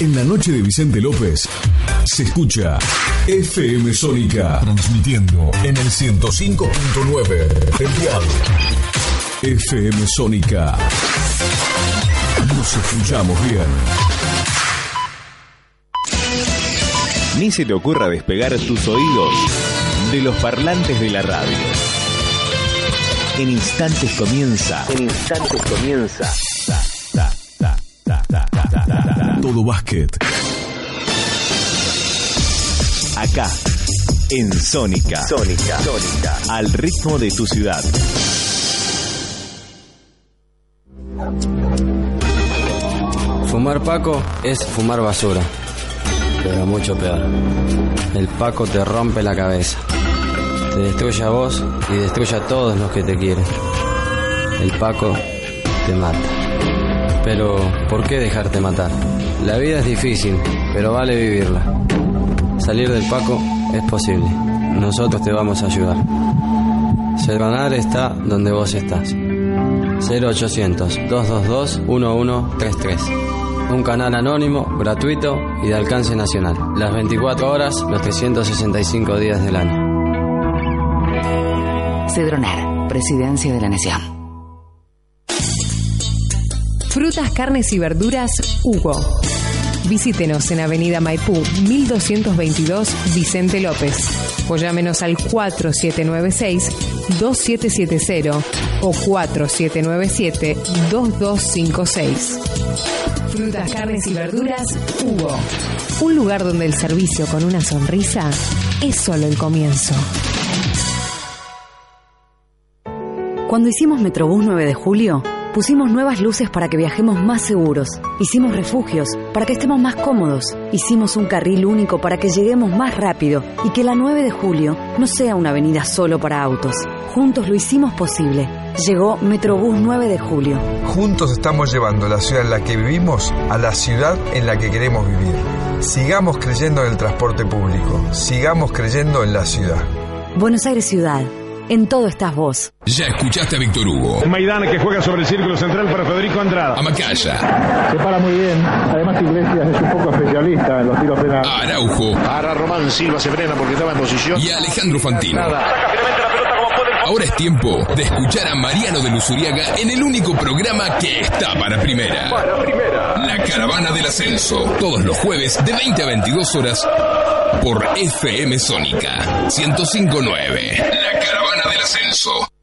En la noche de Vicente López se escucha FM Sónica transmitiendo en el 105.9 el dial. FM Sónica. Nos escuchamos bien. Ni se te ocurra despegar tus oídos de los parlantes de la radio. En instantes comienza. En instantes comienza. Todo básquet. Acá, en Sónica. Sónica. Sónica. Al ritmo de tu ciudad. Fumar Paco es fumar basura, pero mucho peor. El Paco te rompe la cabeza, te destruye a vos y destruye a todos los que te quieren. El Paco te mata. Pero, ¿por qué dejarte matar? La vida es difícil, pero vale vivirla. Salir del Paco es posible. Nosotros te vamos a ayudar. Selvanar está donde vos estás. 0800-222-1133. Un canal anónimo, gratuito y de alcance nacional. Las 24 horas, los 365 días del año. Cedronar, Presidencia de la Nación. Frutas, carnes y verduras Hugo. Visítenos en Avenida Maipú 1222 Vicente López o llámenos al 4796-2770 o 4797-2256. Frutas, carnes y verduras Hugo. Un lugar donde el servicio con una sonrisa es solo el comienzo. Cuando hicimos Metrobús 9 de julio, Pusimos nuevas luces para que viajemos más seguros. Hicimos refugios para que estemos más cómodos. Hicimos un carril único para que lleguemos más rápido y que la 9 de julio no sea una avenida solo para autos. Juntos lo hicimos posible. Llegó Metrobús 9 de julio. Juntos estamos llevando la ciudad en la que vivimos a la ciudad en la que queremos vivir. Sigamos creyendo en el transporte público. Sigamos creyendo en la ciudad. Buenos Aires Ciudad. En todo estás vos. Ya escuchaste a Víctor Hugo. Maidana que juega sobre el círculo central para Federico Andrada. A Macaya. Se para muy bien. Además Iglesias es un poco especialista en los tiros penales. A Araujo. Para Román Silva se frena porque estaba en posición. Y a Alejandro Fantino. Ahora es tiempo de escuchar a Mariano de Luzuriaga en el único programa que está para primera. Para primera. La Caravana del Ascenso. Todos los jueves de 20 a 22 horas por FM Sónica 1059. La Caravana del Ascenso.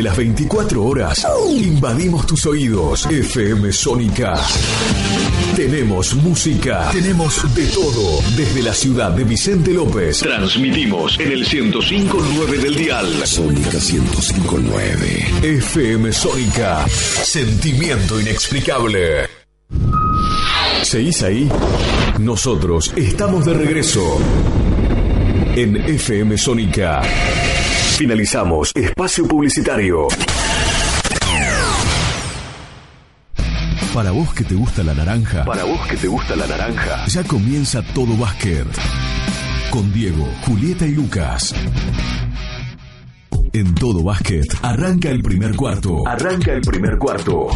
Durante, las 24 horas invadimos tus oídos. FM Sónica. Tenemos música, tenemos de todo. Desde la ciudad de Vicente López. Transmitimos en el 105.9 del dial. Sónica 105.9. FM Sónica. Sentimiento inexplicable. ¿Seguís ahí? Nosotros estamos de regreso. En FM Sónica. Finalizamos espacio publicitario. Para vos que te gusta la naranja. Para vos que te gusta la naranja. Ya comienza todo básquet. Con Diego, Julieta y Lucas. En todo básquet, arranca el primer cuarto. Arranca el primer cuarto.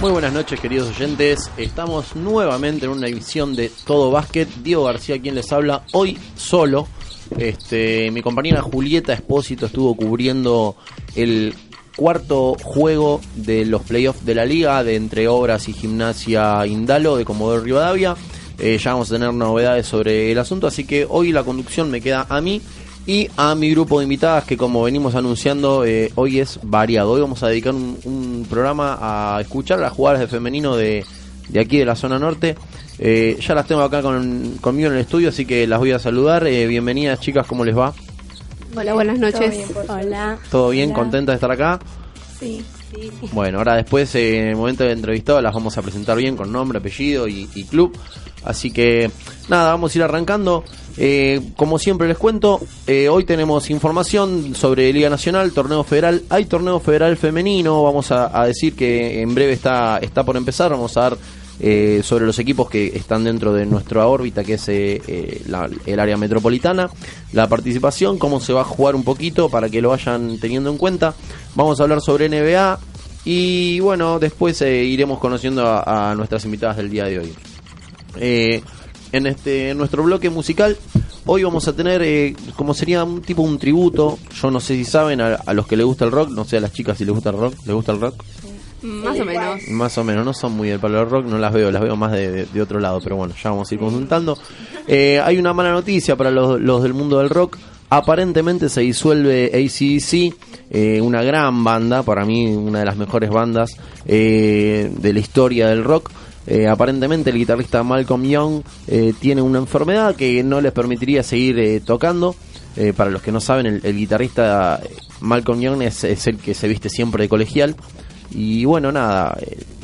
Muy buenas noches queridos oyentes, estamos nuevamente en una emisión de Todo Básquet, Diego García quien les habla, hoy solo, este, mi compañera Julieta Espósito estuvo cubriendo el cuarto juego de los playoffs de la liga de Entre Obras y Gimnasia Indalo de Comodoro Rivadavia, Eh, ya vamos a tener novedades sobre el asunto, así que hoy la conducción me queda a mí y a mi grupo de invitadas que como venimos anunciando eh, hoy es variado. Hoy vamos a dedicar un, un programa a escuchar a las jugadoras de femenino de, de aquí de la zona norte. Eh, ya las tengo acá con, conmigo en el estudio, así que las voy a saludar. Eh, bienvenidas chicas, ¿cómo les va? Hola, buenas noches. Hola. ¿Todo bien? ¿Contentas de estar acá? Sí, Bueno, ahora después, eh, en el momento de entrevistado, las vamos a presentar bien con nombre, apellido y, y club. Así que, nada, vamos a ir arrancando. Eh, como siempre les cuento, eh, hoy tenemos información sobre Liga Nacional, Torneo Federal. Hay Torneo Federal Femenino, vamos a, a decir que en breve está, está por empezar. Vamos a dar eh, sobre los equipos que están dentro de nuestra órbita, que es eh, eh, la- el área metropolitana, la participación, cómo se va a jugar un poquito para que lo vayan teniendo en cuenta. Vamos a hablar sobre NBA y bueno, después eh, iremos conociendo a, nuestras invitadas del día de hoy. Eh, en este en nuestro bloque musical hoy vamos a tener eh, como sería un tipo un tributo yo no sé si saben a, a los que les gusta el rock no sé a las chicas si les gusta el rock les gusta el rock Más o menos. más o menos, no son muy del palo del rock, no las veo, las veo más de, de- de otro lado, pero bueno, ya vamos a ir consultando. Eh, hay una mala noticia para los, los del mundo del rock. Aparentemente se disuelve ACDC, eh, una gran banda, para mí una de las mejores bandas eh, de la historia del rock. Eh, aparentemente el guitarrista Malcolm Young eh, tiene una enfermedad que no les permitiría seguir eh, tocando. Eh, para los que no saben, el, el guitarrista eh, Malcolm Young es, es el que se viste siempre de colegial. Y bueno, nada,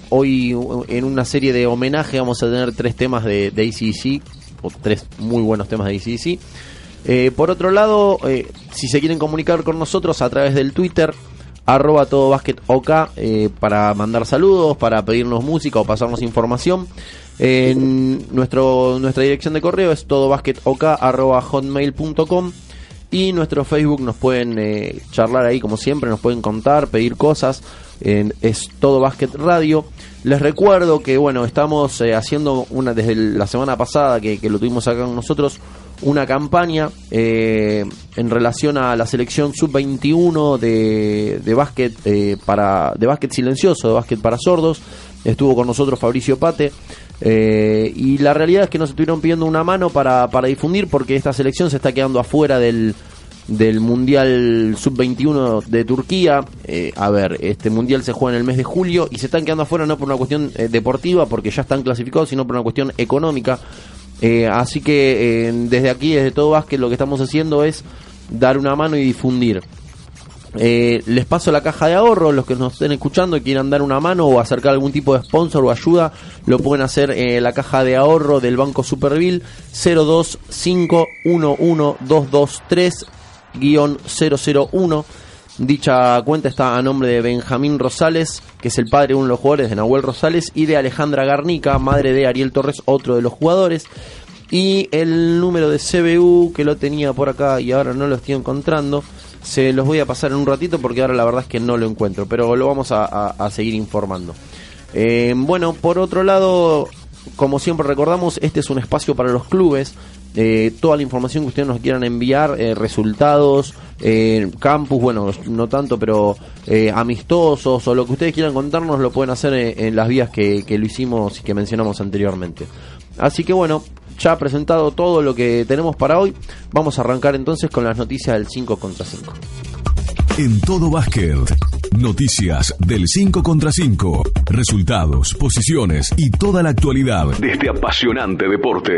hoy en una serie de homenaje vamos a tener tres temas de, de ACDC, o tres muy buenos temas de ACDC. Eh, por otro lado, eh, si se quieren comunicar con nosotros a través del Twitter, arroba todo basket OK, eh, para mandar saludos, para pedirnos música o pasarnos información. En nuestro, nuestra dirección de correo es arroba hotmail.com y nuestro Facebook nos pueden eh, charlar ahí como siempre, nos pueden contar, pedir cosas. en- es todo Basket Radio. Les recuerdo que bueno, estamos eh, haciendo una desde la semana pasada que, que lo tuvimos acá con nosotros una campaña eh, en relación a la selección sub-21 de, de básquet eh, para de básquet silencioso, de básquet para sordos. Estuvo con nosotros Fabricio Pate. Eh, y la realidad es que nos estuvieron pidiendo una mano para, para difundir porque esta selección se está quedando afuera del, del Mundial Sub-21 de Turquía. Eh, a ver, este Mundial se juega en el mes de julio y se están quedando afuera no por una cuestión eh, deportiva, porque ya están clasificados, sino por una cuestión económica. Eh, así que eh, desde aquí, desde todo básquet, lo que estamos haciendo es dar una mano y difundir. Eh, les paso la caja de ahorro, los que nos estén escuchando y quieran dar una mano o acercar algún tipo de sponsor o ayuda, lo pueden hacer en la caja de ahorro del Banco Superville 02511223-001. Dicha cuenta está a nombre de Benjamín Rosales, que es el padre de uno de los jugadores de Nahuel Rosales, y de Alejandra Garnica, madre de Ariel Torres, otro de los jugadores. Y el número de CBU que lo tenía por acá y ahora no lo estoy encontrando. Se los voy a pasar en un ratito porque ahora la verdad es que no lo encuentro, pero lo vamos a, seguir informando. Eh, bueno, por otro lado, como siempre recordamos, este es un espacio para los clubes. Eh, toda la información que ustedes nos quieran enviar, eh, resultados, campus, bueno, no tanto, pero amistosos o lo que ustedes quieran contarnos, lo pueden hacer en, las vías que lo hicimos y que mencionamos anteriormente. Así que bueno, ya presentado todo lo que tenemos para hoy, vamos a arrancar entonces con las noticias del 5 contra 5. En todo básquet. Noticias del 5 contra 5. Resultados, posiciones y toda la actualidad de este apasionante deporte.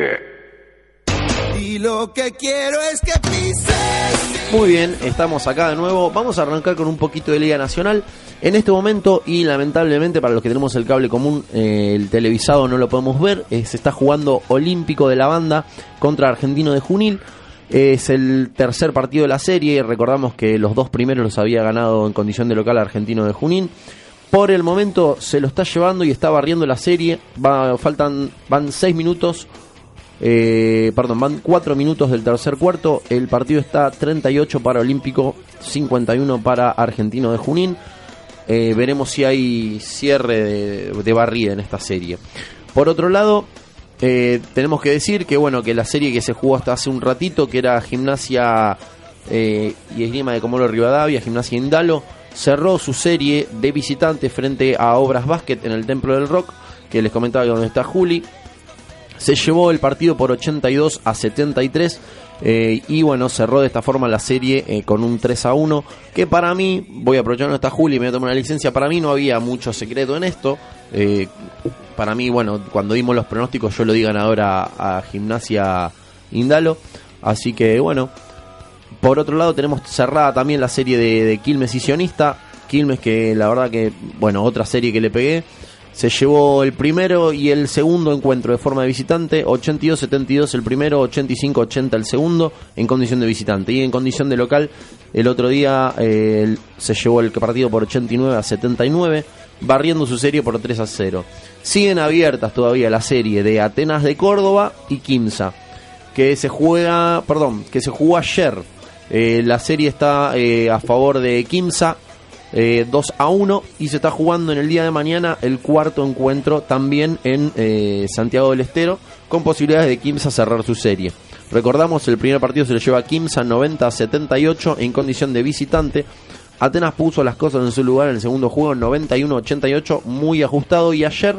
Y lo que quiero es que pises. Muy bien, estamos acá de nuevo. Vamos a arrancar con un poquito de Liga Nacional. En este momento, y lamentablemente para los que tenemos el cable común, eh, el televisado no lo podemos ver, eh, se está jugando Olímpico de la Banda contra Argentino de Junil. Es el tercer partido de la serie. Recordamos que los dos primeros los había ganado en condición de local Argentino de Junín. Por el momento se lo está llevando y está barriendo la serie. Faltan, van seis minutos. eh, perdón, van cuatro minutos del tercer cuarto. El partido está 38 para Olímpico, 51 para Argentino de Junín. Eh, veremos si hay cierre de, barrida en esta serie. Por otro lado, eh, tenemos que decir que bueno que la serie que se jugó hasta hace un ratito, que era Gimnasia eh, y Esgrima de Comoro Rivadavia, Gimnasia Indalo, cerró su serie de visitantes frente a Obras Basket en el Templo del Rock, que les comentaba que donde está Juli. Se llevó el partido por 82 a 73 eh, y bueno, cerró de esta forma la serie eh, con un 3 a 1, que para mí, voy a aprovechar esta Juli y me voy a tomar una licencia, para mí no había mucho secreto en esto. Eh, para mí, bueno, cuando dimos los pronósticos yo lo di ganador a, a Gimnasia Indalo. Así que bueno, por otro lado tenemos cerrada también la serie de, de Quilmes y Sionista. Quilmes que la verdad que, bueno, otra serie que le pegué. Se llevó el primero y el segundo encuentro de forma de visitante, 82-72 el primero, 85-80 el segundo, en condición de visitante. Y en condición de local, el otro día eh, se llevó el partido por 89 a 79, barriendo su serie por 3 a 0. Siguen abiertas todavía la serie de Atenas de Córdoba y Quimsa, que se juega, perdón, que se jugó ayer. Eh, la serie está eh, a favor de Quimsa, eh, 2 a 1 y se está jugando en el día de mañana el cuarto encuentro también en eh, Santiago del Estero con posibilidades de Kimsa cerrar su serie. Recordamos el primer partido se lo lleva Kimsa 90 a 78 en condición de visitante. Atenas puso las cosas en su lugar en el segundo juego 91 a 88 muy ajustado y ayer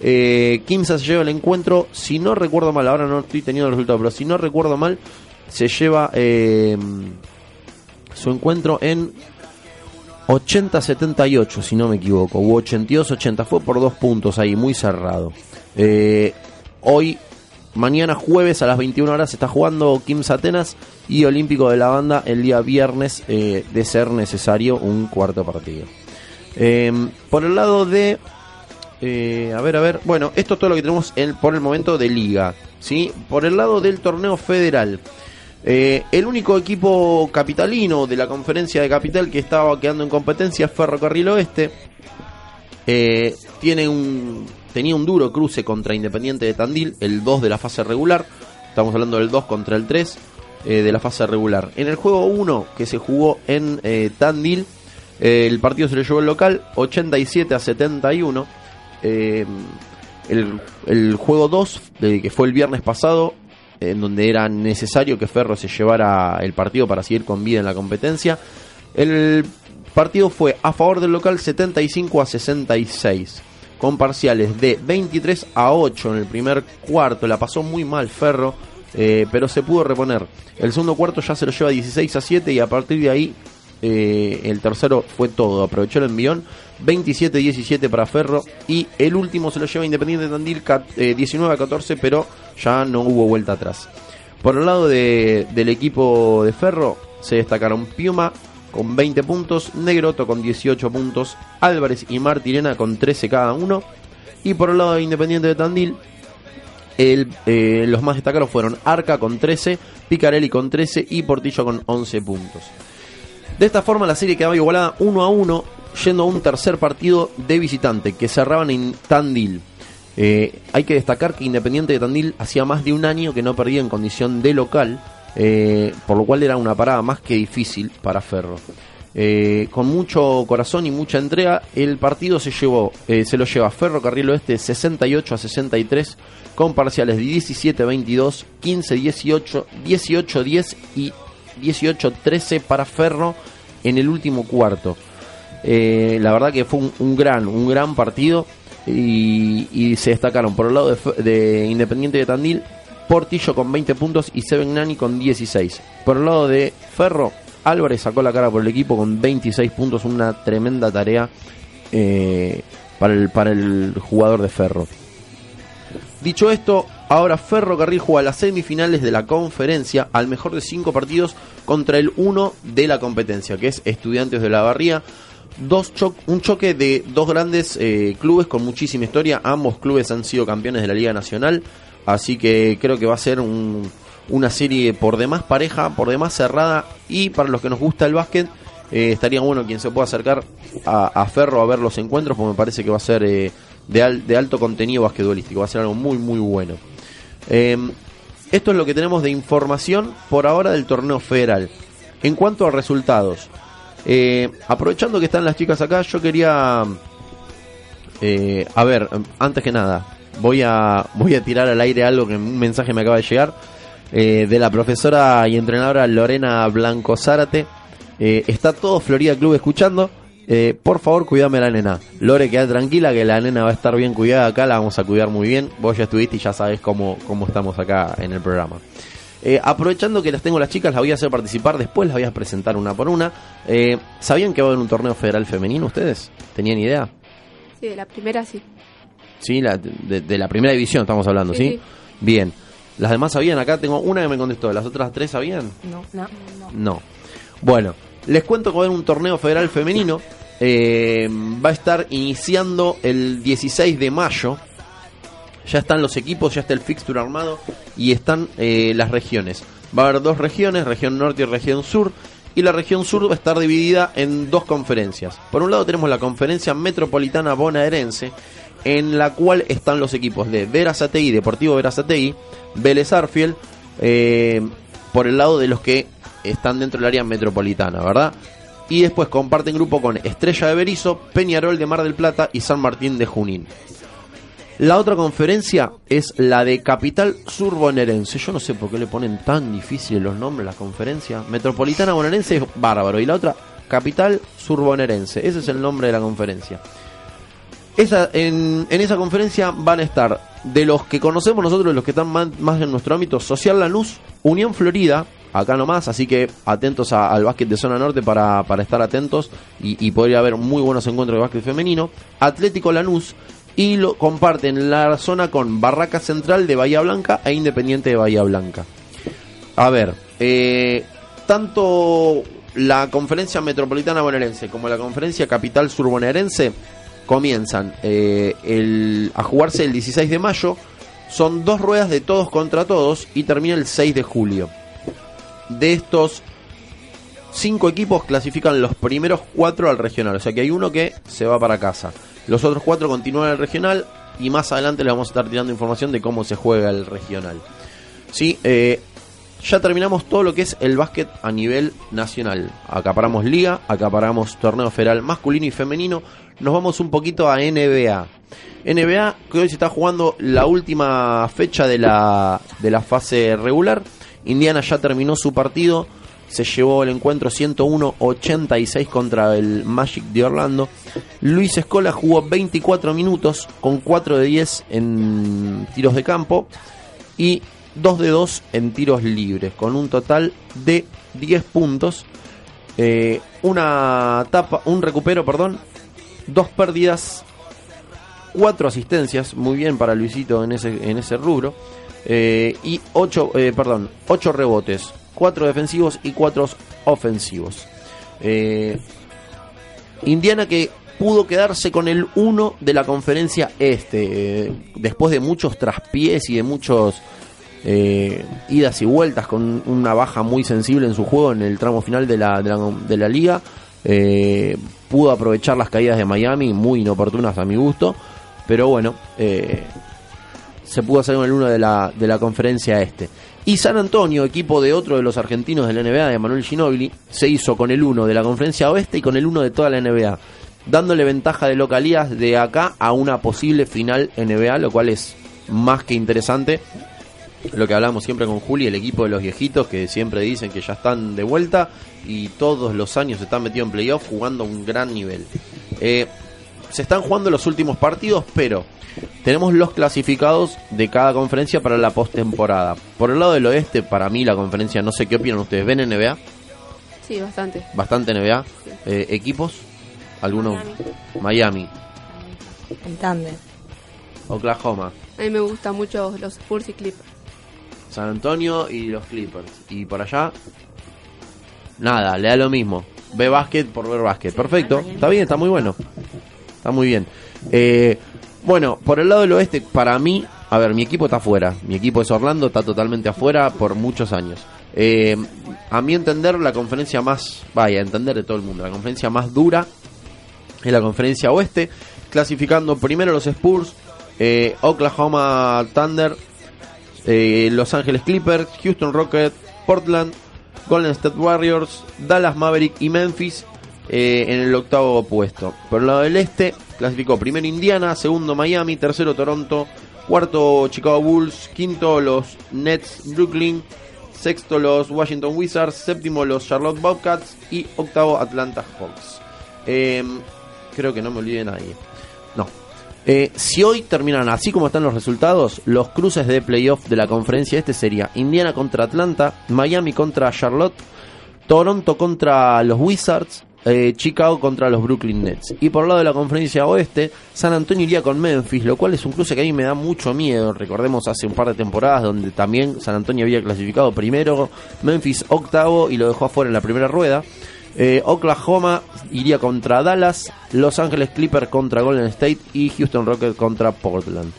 eh, Kimsa se lleva el encuentro si no recuerdo mal ahora no estoy teniendo el resultado pero si no recuerdo mal se lleva eh, su encuentro en 80-78, si no me equivoco, o 82-80, fue por dos puntos ahí, muy cerrado. Eh, hoy, mañana jueves a las 21 horas está jugando Kims Atenas y Olímpico de la Banda el día viernes, eh, de ser necesario, un cuarto partido. Eh, por el lado de... eh, a ver, a ver, bueno, esto es todo lo que tenemos en- por el momento de liga, ¿sí? Por el lado del torneo federal. Eh, el único equipo capitalino de la conferencia de capital que estaba quedando en competencia es Ferrocarril Oeste. Eh, tiene un, tenía un duro cruce contra Independiente de Tandil, el 2 de la fase regular. Estamos hablando del 2 contra el 3 eh, de la fase regular. En el juego 1 que se jugó en Tandil, el partido se le llevó el local 87 a 71. Eh, el, juego 2, eh, que fue el viernes pasado, en donde era necesario que Ferro se llevara el partido para seguir con vida en la competencia. El partido fue a favor del local 75 a 66, con parciales de 23 a 8 en el primer cuarto. La pasó muy mal Ferro, eh, pero se pudo reponer. El segundo cuarto ya se lo lleva 16 a 7 y a partir de ahí eh, el tercero fue todo. Aprovechó el envión. 27-17 para Ferro. Y el último se lo lleva Independiente de Tandil cat- eh, 19 a 14, pero ya no hubo vuelta atrás. Por el lado de- del equipo de Ferro se destacaron Piuma con 20 puntos, Negroto con 18 puntos, Álvarez y Martirena con 13 cada uno. Y por el lado de Independiente de Tandil, eh, los más destacados fueron Arca con 13, Picarelli con 13 y Portillo con 11 puntos. De esta forma la serie quedaba igualada 1 a 1, yendo a un tercer partido de visitante que cerraban en Tandil. Eh, hay que destacar que Independiente de Tandil hacía más de un año que no perdía en condición de local, eh, por lo cual era una parada más que difícil para Ferro. Eh, con mucho corazón y mucha entrega, el partido se llevó, se lo lleva Ferro Carril Oeste 68 a 63, con parciales de 17 a 22, 15 18, 18 10 y 18 13 para Ferro en el último cuarto. La verdad que fue un gran, un gran partido y, se destacaron por el lado de, de Independiente de Tandil, Portillo con 20 puntos y Seven Nani con 16. Por el lado de Ferro, Álvarez sacó la cara por el equipo con 26 puntos, una tremenda tarea eh, para, el, para el jugador de Ferro. Dicho esto, ahora Ferro Carril juega las semifinales de la conferencia al mejor de cinco partidos contra el uno de la competencia, que es Estudiantes de la Barría. Dos un choque de dos grandes eh, clubes con muchísima historia. Ambos clubes han sido campeones de la Liga Nacional, así que creo que va a ser un- una serie por demás pareja, por demás cerrada y para los que nos gusta el básquet. eh, estaría bueno quien se pueda acercar a, Ferro a ver los encuentros, porque me parece que va a ser eh, de, de alto contenido basquetbolístico, va a ser algo muy, muy bueno. Eh, esto es lo que tenemos de información por ahora del torneo federal. En cuanto a resultados, eh, aprovechando que están las chicas acá, yo quería, eh, a ver, antes que nada, voy a voy a tirar al aire algo que un mensaje me acaba de llegar eh, de la profesora y entrenadora Lorena Blanco Zárate. Eh, está todo Florida Club escuchando. Eh, por favor, cuídame a la nena. Lore, queda tranquila que la nena va a estar bien cuidada acá, la vamos a cuidar muy bien. Vos ya estuviste y ya sabes cómo, cómo estamos acá en el programa. Eh, aprovechando que las tengo las chicas, las voy a hacer participar, después las voy a presentar una por una. Eh, ¿Sabían que va a haber un torneo federal femenino ustedes? ¿Tenían idea? Sí, de la primera sí. Sí, la, de, de la primera división estamos hablando, ¿sí? Sí, sí. Bien. ¿Las demás sabían? Acá tengo una que me contestó, ¿las otras tres sabían? No, no. No. Bueno, les cuento que va a haber un torneo federal femenino. eh, va a estar iniciando el 16 de mayo. Ya están los equipos, ya está el fixture armado y están eh, las regiones. Va a haber dos regiones, región norte y región sur. Y la región sur va a estar dividida en dos conferencias. Por un lado tenemos la conferencia metropolitana bonaerense, en la cual están los equipos de Verazategui, Deportivo Verazategui, Vélez Arfiel, eh, por el lado de los que están dentro del área metropolitana, ¿verdad? Y después comparten grupo con Estrella de Berizo, Peñarol de Mar del Plata y San Martín de Junín. La otra conferencia es la de Capital Sur Bonaerense. Yo no sé por qué le ponen tan difíciles los nombres a la conferencia. Metropolitana Bonaerense es bárbaro. Y la otra, Capital Sur Bonaerense. Ese es el nombre de la conferencia. Esa, en, en esa conferencia van a estar de los que conocemos nosotros, los que están más, en nuestro ámbito, Social Lanús, Unión Florida, acá nomás, así que atentos a- al básquet de zona norte para, para estar atentos y, y podría haber muy buenos encuentros de básquet femenino, Atlético Lanús y lo comparten la zona con Barraca Central de Bahía Blanca e Independiente de Bahía Blanca. A ver, eh, tanto la conferencia metropolitana bonaerense como la conferencia capital sur bonaerense comienzan eh, a jugarse el 16 de mayo. Son dos ruedas de todos contra todos y termina el 6 de julio. De estos cinco equipos clasifican los primeros cuatro al regional. O sea que hay uno que se va para casa. Los otros cuatro continúan el regional y más adelante les vamos a estar tirando información de cómo se juega el regional. Sí, eh, ya terminamos todo lo que es el básquet a nivel nacional. Acaparamos liga, acaparamos torneo federal masculino y femenino. Nos vamos un poquito a NBA. NBA que hoy se está jugando la última fecha de la, de la fase regular. Indiana ya terminó su partido. Se llevó el encuentro 101-86 contra el Magic de Orlando. Luis Escola jugó 24 minutos con 4 de 10 en tiros de campo y 2 de 2 en tiros libres, con un total de 10 puntos, eh, una tapa, un recupero, perdón, dos pérdidas, cuatro asistencias, muy bien para Luisito en ese, en ese rubro, eh, y 8, perdón, 8 rebotes, 4 defensivos y 4 ofensivos. Eh, Indiana que pudo quedarse con el 1 de la conferencia este, después de muchos traspiés y de muchos eh, idas y vueltas con una baja muy sensible en su juego en el tramo final de la, de la, de la liga. Eh, pudo aprovechar las caídas de Miami, muy inoportunas a mi gusto, pero bueno, eh, se pudo hacer con el 1 de la, de la conferencia este. Y San Antonio, equipo de otro de los argentinos de la NBA, de Manuel Ginobili, se hizo con el 1 de la conferencia oeste y con el 1 de toda la NBA, dándole ventaja de localías de acá a una posible final NBA, lo cual es más que interesante. Lo que hablamos siempre con Juli, el equipo de los viejitos que siempre dicen que ya están de vuelta y todos los años están metidos en playoff jugando a un gran nivel. Eh, se están jugando los últimos partidos, pero tenemos los clasificados de cada conferencia para la postemporada. Por el lado del oeste, para mí la conferencia, no sé qué opinan ustedes, ¿ven NBA? Sí, bastante. Bastante NBA. Eh, ¿Equipos? ¿Algunos? Miami. El tándem. Oklahoma. A mí me gustan mucho los Spurs y Clippers. San Antonio y los Clippers. Y por allá, nada, le da lo mismo. ve básquet por ver básquet. Perfecto, está bien, está muy bueno. Está muy bien. Eh, bueno, por el lado del oeste, para mí, a ver, mi equipo está afuera. Mi equipo es Orlando, está totalmente afuera por muchos años. Eh, a mi entender, la conferencia más, vaya, a entender de todo el mundo, la conferencia más dura es la conferencia oeste, clasificando primero los Spurs, eh, Oklahoma Thunder, Los Ángeles Clippers, Houston Rockets, Portland, Golden State Warriors, Dallas Maverick y Memphis eh, en el octavo puesto. Por el lado del este, clasificó primero Indiana, segundo Miami, tercero Toronto, cuarto Chicago Bulls, quinto los Nets Brooklyn, sexto los Washington Wizards, séptimo los Charlotte Bobcats y octavo Atlanta Hawks. Eh, creo que no me olvide de nadie. No. Eh, si hoy terminan así como están los resultados, los cruces de playoff de la conferencia este sería Indiana contra Atlanta, Miami contra Charlotte, Toronto contra los Wizards, eh, Chicago contra los Brooklyn Nets. Y por el lado de la conferencia oeste, San Antonio iría con Memphis, lo cual es un cruce que a mí me da mucho miedo. Recordemos hace un par de temporadas donde también San Antonio había clasificado primero, Memphis octavo y lo dejó afuera en la primera rueda. Eh, Oklahoma iría contra Dallas, Los Ángeles Clippers contra Golden State y Houston Rockets contra Portland.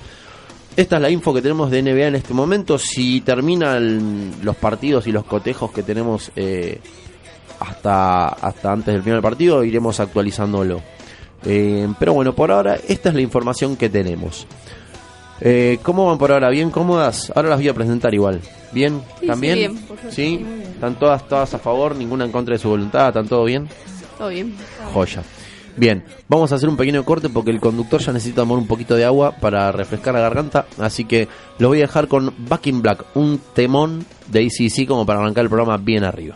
Esta es la info que tenemos de NBA en este momento. Si terminan los partidos y los cotejos que tenemos eh, hasta, hasta antes del final del partido, iremos actualizándolo. Eh, pero bueno, por ahora esta es la información que tenemos. Eh, ¿Cómo van por ahora? ¿Bien cómodas? Ahora las voy a presentar igual. ¿Bien? Sí, ¿También? sí, bien, por ¿Sí? bien. ¿Están todas, todas a favor? ¿Ninguna en contra de su voluntad? ¿Están todo bien? Todo bien. Joya. Bien, vamos a hacer un pequeño corte porque el conductor ya necesita tomar un poquito de agua para refrescar la garganta. Así que lo voy a dejar con Back in Black, un temón de ACC como para arrancar el programa bien arriba.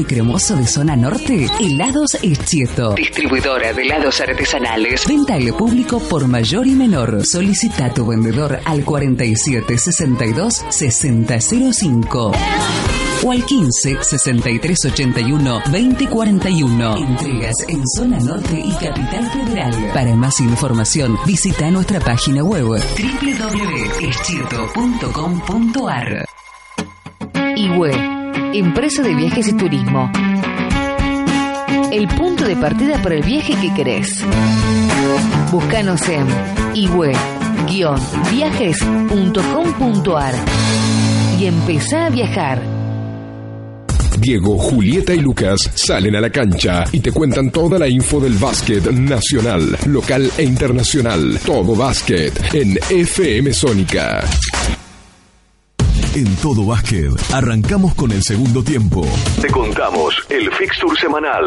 Y cremoso de zona norte? Helados Eschieto. Distribuidora de helados artesanales. Venta al público por mayor y menor. Solicita a tu vendedor al 4762 6005 o al 15 63 81 20 41. Entregas en zona norte y capital federal. Para más información, visita nuestra página web www.eschieto.com.ar. IWE, Empresa de Viajes y Turismo. El punto de partida para el viaje que querés. Búscanos en iwe-viajes.com.ar y empezá a viajar. Diego, Julieta y Lucas salen a la cancha y te cuentan toda la info del básquet nacional, local e internacional. Todo básquet en FM Sónica. En todo básquet, arrancamos con el segundo tiempo. Te contamos el fixture semanal.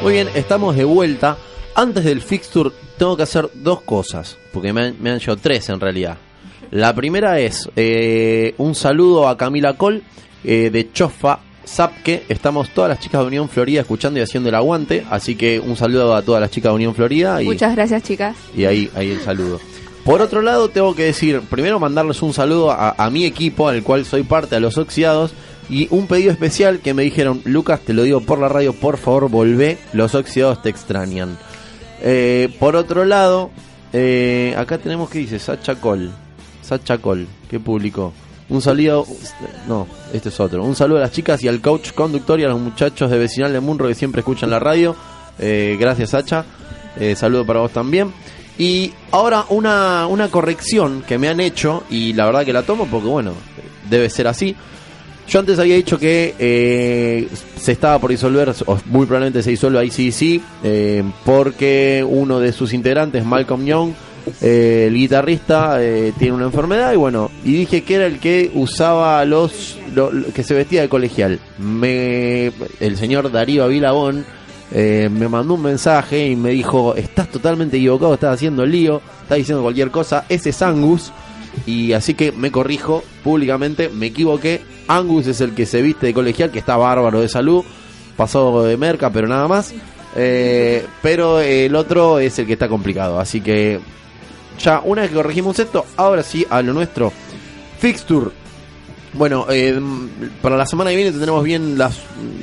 Muy bien, estamos de vuelta. Antes del fixture tengo que hacer dos cosas, porque me han, me han llegado tres en realidad. La primera es eh, un saludo a Camila Col eh, de Chofa Zapque. Estamos todas las chicas de Unión Florida escuchando y haciendo el aguante, así que un saludo a todas las chicas de Unión Florida. Y, Muchas gracias, chicas. y ahí, ahí el saludo. Por otro lado, tengo que decir, primero mandarles un saludo a, mi equipo, al cual soy parte, a los Oxidados, y un pedido especial que me dijeron, Lucas, te lo digo por la radio, por favor, volvé, los Oxidados te extrañan. Eh, por otro lado, eh, acá tenemos que dice Sacha Col, Sacha Col, que publicó. Un saludo, no, este es otro. Un saludo a las chicas y al coach conductor y a los muchachos de Vecinal de Munro que siempre escuchan la radio. Eh, gracias, Sacha. Eh, saludo para vos también. Y ahora una, una corrección que me han hecho y la verdad que la tomo porque bueno, debe ser así. Yo antes había dicho que eh, se estaba por disolver, o muy probablemente se disuelva ICC, eh, porque uno de sus integrantes, Malcolm Young, eh, el guitarrista, eh, tiene una enfermedad y bueno, y dije que era el que usaba los, lo- que se vestía de colegial. Me, el señor Darío Avilabón eh, me mandó un mensaje y me dijo, estás totalmente equivocado, estás haciendo lío, estás diciendo cualquier cosa, ese es Angus. Y así que me corrijo públicamente, me equivoqué. Angus es el que se viste de colegial, que está bárbaro de salud, pasó de merca, pero nada más. Eh, pero el otro es el que está complicado. Así que ya una vez que corregimos esto, ahora sí a lo nuestro. Fixture. Bueno, eh, para la semana que viene tendremos bien las,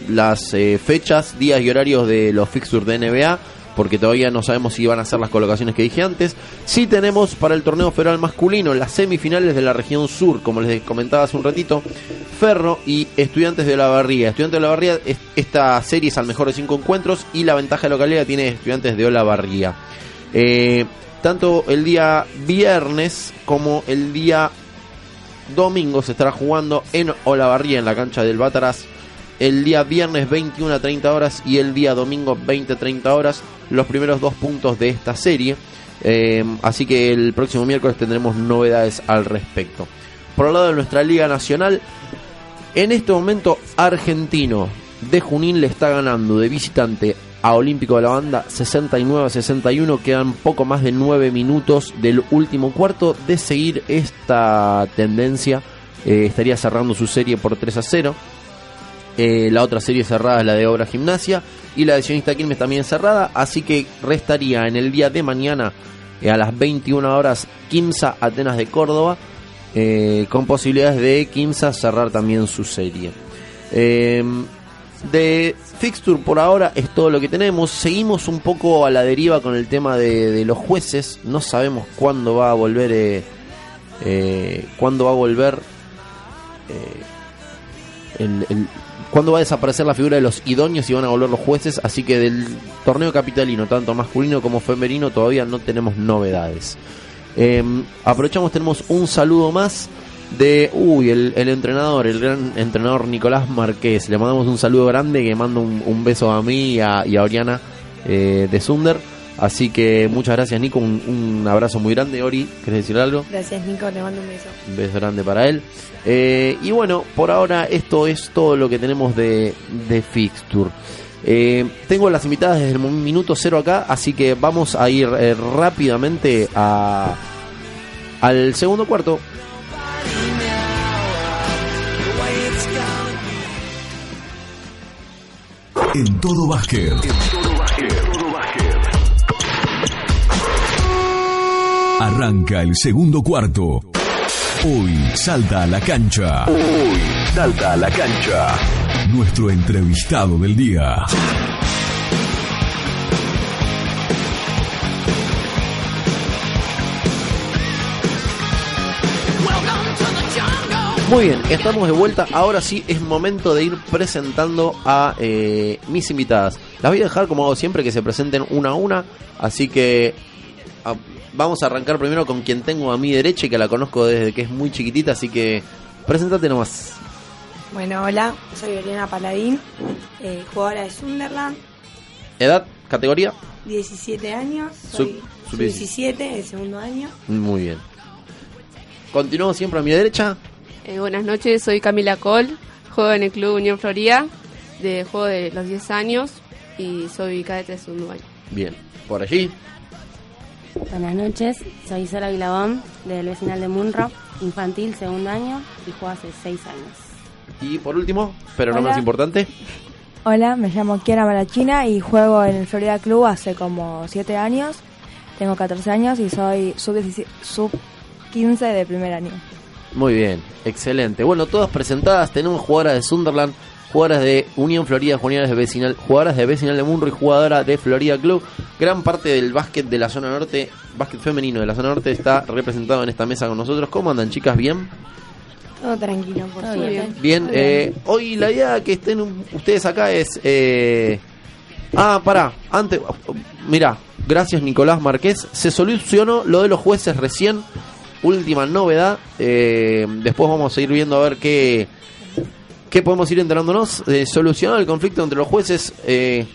las eh, fechas, días y horarios de los fixtures de NBA, porque todavía no sabemos si van a ser las colocaciones que dije antes. Sí tenemos para el torneo federal masculino las semifinales de la región sur, como les comentaba hace un ratito, Ferro y Estudiantes de la Barría. Estudiantes de la Barría, es- esta serie es al mejor de cinco encuentros y la ventaja de localidad tiene Estudiantes de Olavarría. Eh, tanto el día viernes como el día domingo se estará jugando en Olavarría, en la cancha del Bataraz. El día viernes 21 a 30 horas y el día domingo 20 a 30 horas, los primeros dos puntos de esta serie. Eh, así que el próximo miércoles tendremos novedades al respecto. Por el lado de nuestra Liga Nacional, en este momento Argentino de Junín le está ganando de visitante a Olímpico de la Banda 69 a 61. Quedan poco más de 9 minutos del último cuarto. De seguir esta tendencia, eh, estaría cerrando su serie por 3 a 0. Eh, la otra serie cerrada es la de Obra Gimnasia y la de Sionista Quilmes también cerrada. Así que restaría en el día de mañana eh, a las 21 horas Quimsa Atenas de Córdoba. con posibilidades de Quimsa cerrar también su serie. De fixture por ahora es todo lo que tenemos. Seguimos un poco a la deriva con el tema de, los jueces. No sabemos cuándo va a volver. Eh, eh, cuándo va a volver. eh, el, el- cuándo va a desaparecer la figura de los idóneos y van a volver los jueces. Así que del torneo capitalino, tanto masculino como femenino, todavía no tenemos novedades. Eh, aprovechamos, tenemos un saludo más de, uy, el, el entrenador, el gran entrenador Nicolás Marqués. Le mandamos un saludo grande que manda un, un beso a mí y a, y a Oriana eh, de Sunder. Así que muchas gracias Nico, un, un abrazo muy grande. Ori, ¿querés decir algo? Gracias, Nico, te mando un beso. Un beso grande para él. Eh, y bueno, por ahora esto es todo lo que tenemos de, de Fixture. Eh, tengo las invitadas desde el minuto cero acá, así que vamos a ir eh, rápidamente a, al segundo cuarto. En todo básquet. Arranca el segundo cuarto. Hoy salta a la cancha. Hoy salta a la cancha. Nuestro entrevistado del día. Muy bien, estamos de vuelta. Ahora sí es momento de ir presentando a eh, mis invitadas. Las voy a dejar como hago siempre que se presenten una a una. Así que vamos a arrancar primero con quien tengo a mi derecha y que la conozco desde que es muy chiquitita. Así que presentate nomás. Bueno, hola, soy Elena Paladín, eh, jugadora de Sunderland, Edad, categoría. 17 años, Sub- soy sub- 17, el segundo año. Muy bien. Continúo siempre a mi derecha. Eh, buenas noches, soy Camila Col, juego en el Club Unión Florida, de juego de los 10 años y soy cadete de segundo año. Bien. Por allí. Buenas noches, soy Sara Vilabón del vecinal de Munro, infantil, segundo año y juego hace seis años. Y por último, pero no Hola. menos importante. Hola, me llamo Kiara Malachina y juego en el Florida Club hace como 7 años. Tengo 14 años y soy sub-17 sub-15 de primer año. Muy bien, excelente. Bueno, todas presentadas. Tenemos jugadoras de Sunderland, jugadoras de Unión Florida, jugadoras de Vecinal, jugadoras de Vecinal de Munro y jugadora de Florida Club. Gran parte del básquet de la zona norte, básquet femenino de la zona norte está representado en esta mesa con nosotros. ¿Cómo andan, chicas? ¿Bien? Todo tranquilo, por Todo suerte. bien. Bien. eh, hoy la idea que estén un- ustedes acá es... eh, Ah, pará, antes, mira, gracias Nicolás Marqués, se solucionó lo de los jueces recién, última novedad, eh, después vamos a ir viendo a ver qué, qué podemos ir enterándonos, eh, solucionado el conflicto entre los jueces, eh,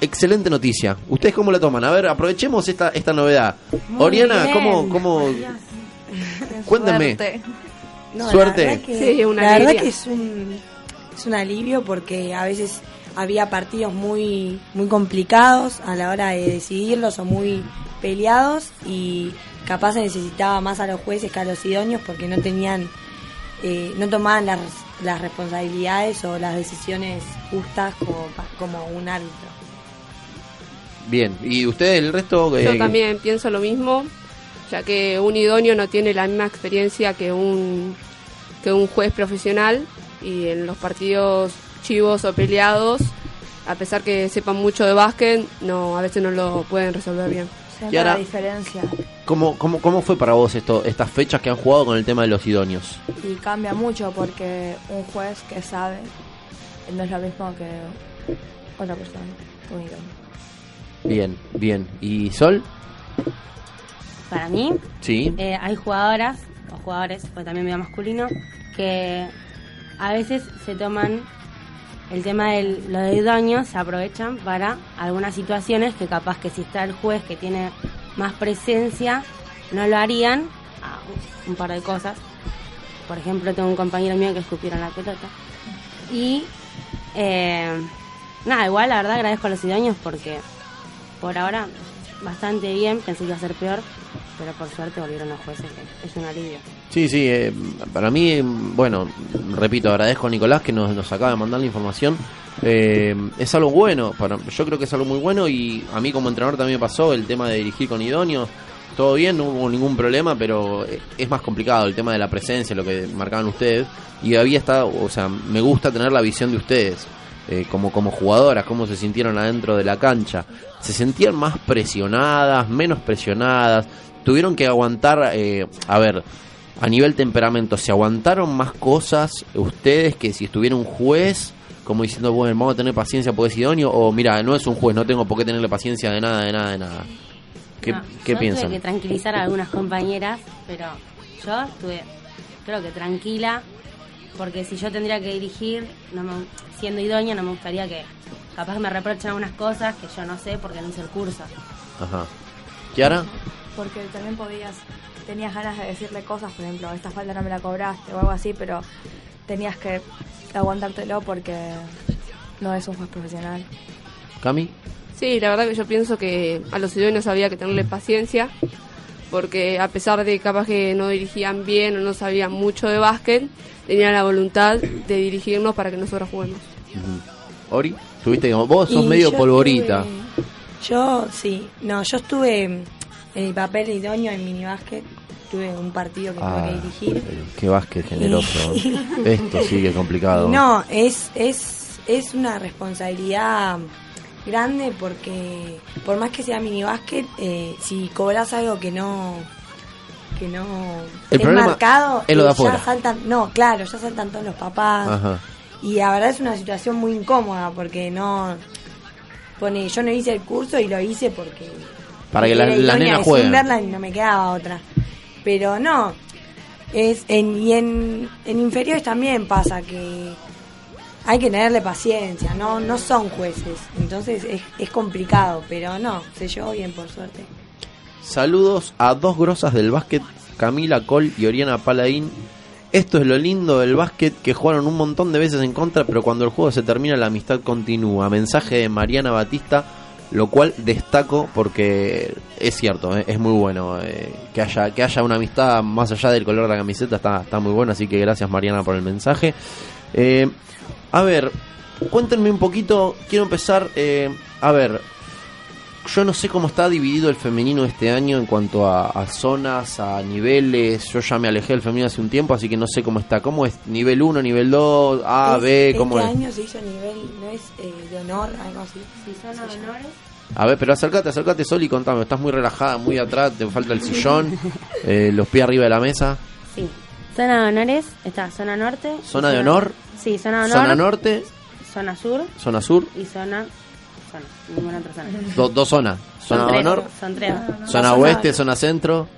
excelente noticia, ¿ustedes cómo la toman? A ver, aprovechemos esta, esta novedad. Muy Oriana, bien. ¿cómo, cómo, cuéntenme? No, Suerte. La verdad que, Sí, una la verdad que es un, es un alivio porque a veces había partidos muy, muy complicados a la hora de decidirlos o muy peleados y capaz se necesitaba más a los jueces que a los idóneos porque no tenían, eh, no tomaban las, las responsabilidades o las decisiones justas como, como un árbitro. Bien, ¿y ustedes el resto? eh, Yo también pienso lo mismo, ya que un idóneo no tiene la misma experiencia que un, que un juez profesional y en los partidos chivos o peleados, a pesar que sepan mucho de básquet, no a veces no lo pueden resolver bien. Se Kiara. la diferencia ¿Cómo, cómo, ¿Cómo fue para vos esto, estas fechas que han jugado con el tema de los idóneos? y cambia mucho porque un juez que sabe no es lo mismo que otra persona. un idóneo. Bien, bien. ¿Y Sol? Para mí, Sí. eh, hay jugadoras, o jugadores, pues también medio masculino, que a veces se toman el tema de lo de idóneos, se aprovechan para algunas situaciones que capaz que si está el juez que tiene más presencia, no lo harían, a un par de cosas. Por ejemplo, tengo un compañero mío que escupieron la pelota. Y eh, nada, igual la verdad agradezco a los idóneos porque por ahora bastante bien, pensé que iba a ser peor, pero por suerte volvieron los jueces, es un alivio. Sí, sí, eh, para mí, bueno, repito, agradezco a Nicolás que nos, nos acaba de mandar la información. Eh, es algo bueno, para, yo creo que es algo muy bueno y a mí como entrenador también me pasó el tema de dirigir con idóneos. Todo bien, no hubo ningún problema, pero eh, es más complicado el tema de la presencia, lo que marcaban ustedes. Y había estado, o sea, me gusta tener la visión de ustedes, eh, como, como jugadoras, cómo se sintieron adentro de la cancha. ¿Se sentían más presionadas, menos presionadas? ¿Tuvieron que aguantar, eh, a ver, a nivel temperamento, ¿se aguantaron más cosas ustedes que si estuviera un juez? Como diciendo, bueno, vamos a tener paciencia porque es idóneo, o mira, no es un juez, no tengo por qué tenerle paciencia de nada, de nada, de nada. ¿Qué, No, qué yo piensan? Tuve que tranquilizar a algunas compañeras, pero yo estuve, creo que tranquila, porque si yo tendría que dirigir, no me- siendo idónea, no me gustaría que capaz me reprochen algunas cosas que yo no sé porque no hice el curso. Ajá. ¿Kiara? Porque también podías, tenías ganas de decirle cosas, por ejemplo, esta falta no me la cobraste o algo así, pero tenías que aguantártelo porque no es un juez profesional. ¿Cami? Sí, la verdad que yo pienso que a los idóneos había que tenerle paciencia, porque a pesar de capaz que no dirigían bien o no sabían mucho de básquet, tenían la voluntad de dirigirnos para que nosotros juguemos. Ujú. Ori? Tuviste como vos sos Y medio yo polvorita. estuve- yo, sí. No, yo estuve en mi papel idóneo en minibásquet. Tuve un partido que Ah, tuve que dirigir. qué básquet generoso. Esto sí que es complicado. No, es, es, es una responsabilidad grande porque por más que sea minibásquet, eh, si cobras algo que no que no El problema marcado, es lo de eh, afuera. ya saltan, no, claro, ya saltan todos los papás. Ajá. Y la verdad es una situación muy incómoda porque no pone, yo no hice el curso y lo hice porque Para que la- jueguen. Sunderland y no me quedaba otra. Pero no, es en, y en, en inferiores también pasa que hay que tenerle paciencia, no no son jueces, entonces es, es complicado, pero no, se llevó bien por suerte. Saludos a dos grosas del básquet, Camila Col y Oriana Paladín. Esto es lo lindo del básquet, que jugaron un montón de veces en contra, pero cuando el juego se termina la amistad continúa. Mensaje de Mariana Batista, lo cual destaco porque es cierto, eh, es muy bueno eh, que haya que haya una amistad más allá del color de la camiseta, está, está muy bueno, así que gracias Mariana por el mensaje. Eh, a ver, cuéntenme un poquito, quiero empezar, eh, a ver, yo no sé cómo está dividido el femenino este año en cuanto a, a zonas, a niveles. Yo ya me alejé del femenino hace un tiempo, así que no sé cómo está. ¿Cómo es? ¿Nivel 1, nivel 2, A, Es- B? ¿Cómo este es? año se hizo nivel, no es eh, de honor, algo así. Si son honores, A ver, pero acércate, acércate, Sol, y contame. Estás muy relajada, muy atrás, te falta el sillón, eh, los pies arriba de la mesa. sí. Zona de honores, está zona norte. y ¿Zona de honor? Sí, zona de honor. Zona norte, Zona sur zona sur, y zona. Zona, ninguna otra zona. do- dos zonas. Zona Son de tres, honor, Son tres. zona oeste, zona centro.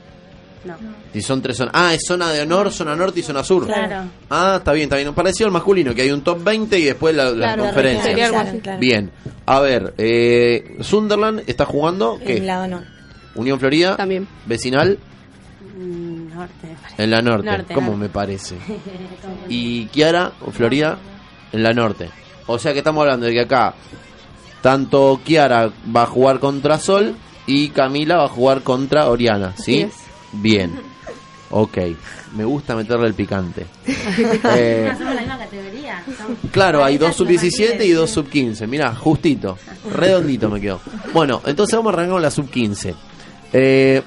No. Y son tres zonas. Ah, es zona de honor, zona norte y zona sur. Claro. Ah, está bien, está bien. Parecido al masculino, que hay un top 20 y después la, Claro, así. Claro. Bien. A ver, eh, Sunderland está jugando, ¿qué? En la honor. Unión Florida. También. Vecinal Mm, Norte, me parece. en la norte. Norte, ¿Cómo norte. me parece? Y Kiara, o Florida, en la norte. O sea que estamos hablando de que acá tanto Kiara va a jugar contra Sol y Camila va a jugar contra Oriana, ¿sí? Bien. Ok. Me gusta meterle el picante. Eh, No, somos la misma categoría. somos- Claro, hay dos parejas sub-17 y dos sub-15. Mirá, justito. Redondito me quedó. Bueno, entonces vamos a arrancar con la sub-15. Eh,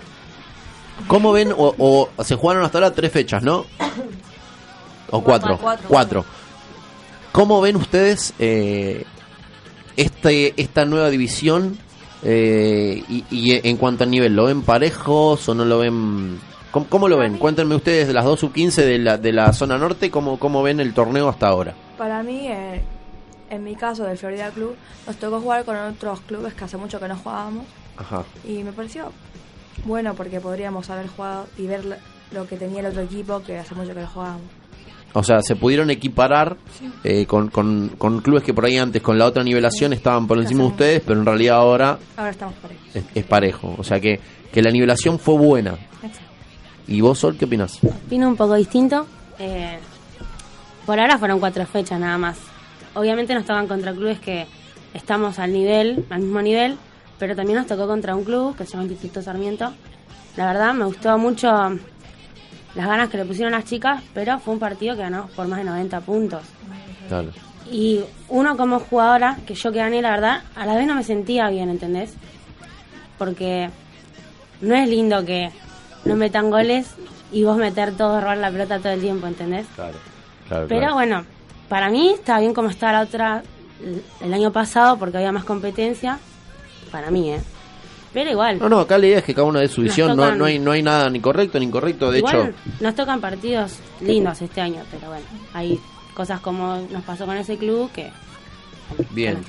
¿Cómo ven? O, o se jugaron hasta ahora tres fechas, ¿no? O cuatro. Cuatro. Cuatro. ¿Cómo ven ustedes eh, este, esta nueva división? Eh, y, y en cuanto al nivel, ¿lo ven parejos o no lo ven? ¿Cómo, cómo lo ven? Cuéntenme ustedes de las dos sub-15 de la, de la zona norte, ¿cómo, ¿cómo ven el torneo hasta ahora? Para mí, eh, en mi caso del Florida Club, nos tocó jugar con otros clubes que hace mucho que no jugábamos Ajá. y me pareció bueno porque podríamos haber jugado y ver lo que tenía el otro equipo que hace mucho que no jugábamos. O sea, se pudieron equiparar eh, con, con, con clubes que por ahí antes con la otra nivelación estaban por encima de ustedes, pero en realidad ahora Ahora estamos parejos. es, es parejo. O sea que, que la nivelación fue buena. ¿Y vos, Sol, qué opinás? Vino un poco distinto. eh, por ahora fueron cuatro fechas nada más. Obviamente nos tocan contra clubes que estamos al nivel, al mismo nivel, pero también nos tocó contra un club que se llama Instituto Sarmiento. La verdad me gustó mucho las ganas que le pusieron las chicas, pero fue un partido que ganamos por más de 90 puntos. Claro. Y uno como jugadora, que yo que gané, la verdad, a la vez no me sentía bien, ¿entendés? Porque no es lindo que no metan goles y vos meter todo, robar la pelota todo el tiempo, ¿entendés? Claro. claro Pero claro. bueno, para mí está bien como está la otra el año pasado porque había más competencia. Para mí, ¿eh? Pero igual. No, no, acá la idea es que cada uno de su visión, no, tocan- no, hay, no hay nada ni correcto ni incorrecto. De igual hecho, nos tocan partidos lindos este año, pero bueno, hay cosas como nos pasó con ese club que bien, no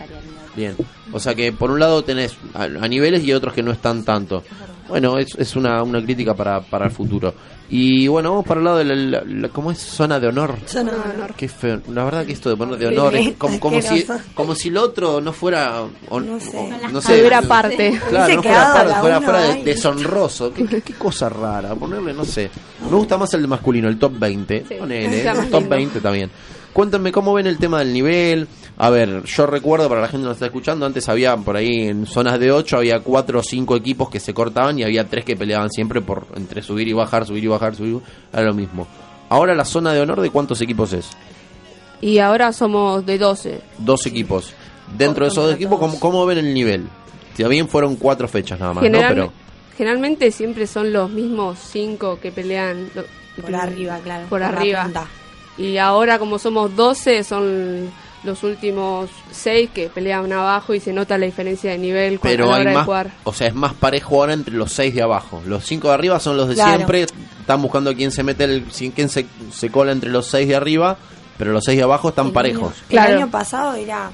bien. O sea que por un lado tenés a, a niveles y otros que no están tanto. Bueno, es, es una, una crítica para, para el futuro. Y bueno, vamos para el lado de la, la- la- ¿cómo es? Zona de honor. Zona de honor. Qué feo. La verdad que esto de poner de honor es como, como si como si lo otro no fuera o- No sé. o- no Algo sé, era parte. Claro, no fuera, parte, fuera, uno fuera de- deshonroso. ¿Qué, qué, qué cosa rara. Ponerle, no sé. Me gusta más el de masculino, el top 20. Sí, Ponele, top lindo. 20 también. Cuéntenme cómo ven el tema del nivel. A ver, yo recuerdo para la gente que nos está escuchando, antes había por ahí en zonas de 8 había 4 o 5 equipos que se cortaban y había 3 que peleaban siempre por entre subir y bajar, subir y bajar, subir. y bajar. Era lo mismo. Ahora la zona de honor de cuántos equipos es? Y ahora somos de 12. Dos equipos. dentro de esos dos equipos, ¿cómo, cómo ven el nivel? Si bien fueron cuatro fechas nada más, ¿no? Pero Generalmente siempre son los mismos cinco que pelean lo- Por arriba, claro. por arriba. Y ahora como somos 12 son los últimos seis que pelean abajo y se nota la diferencia de nivel cu- a pero la hay de más, jugar. o sea, es más parejo ahora entre los seis de abajo. Los cinco de arriba son los de Claro. siempre, están buscando quién se mete, el, quién se, se cola entre los seis de arriba, pero los seis de abajo están parejos. El año pasado era,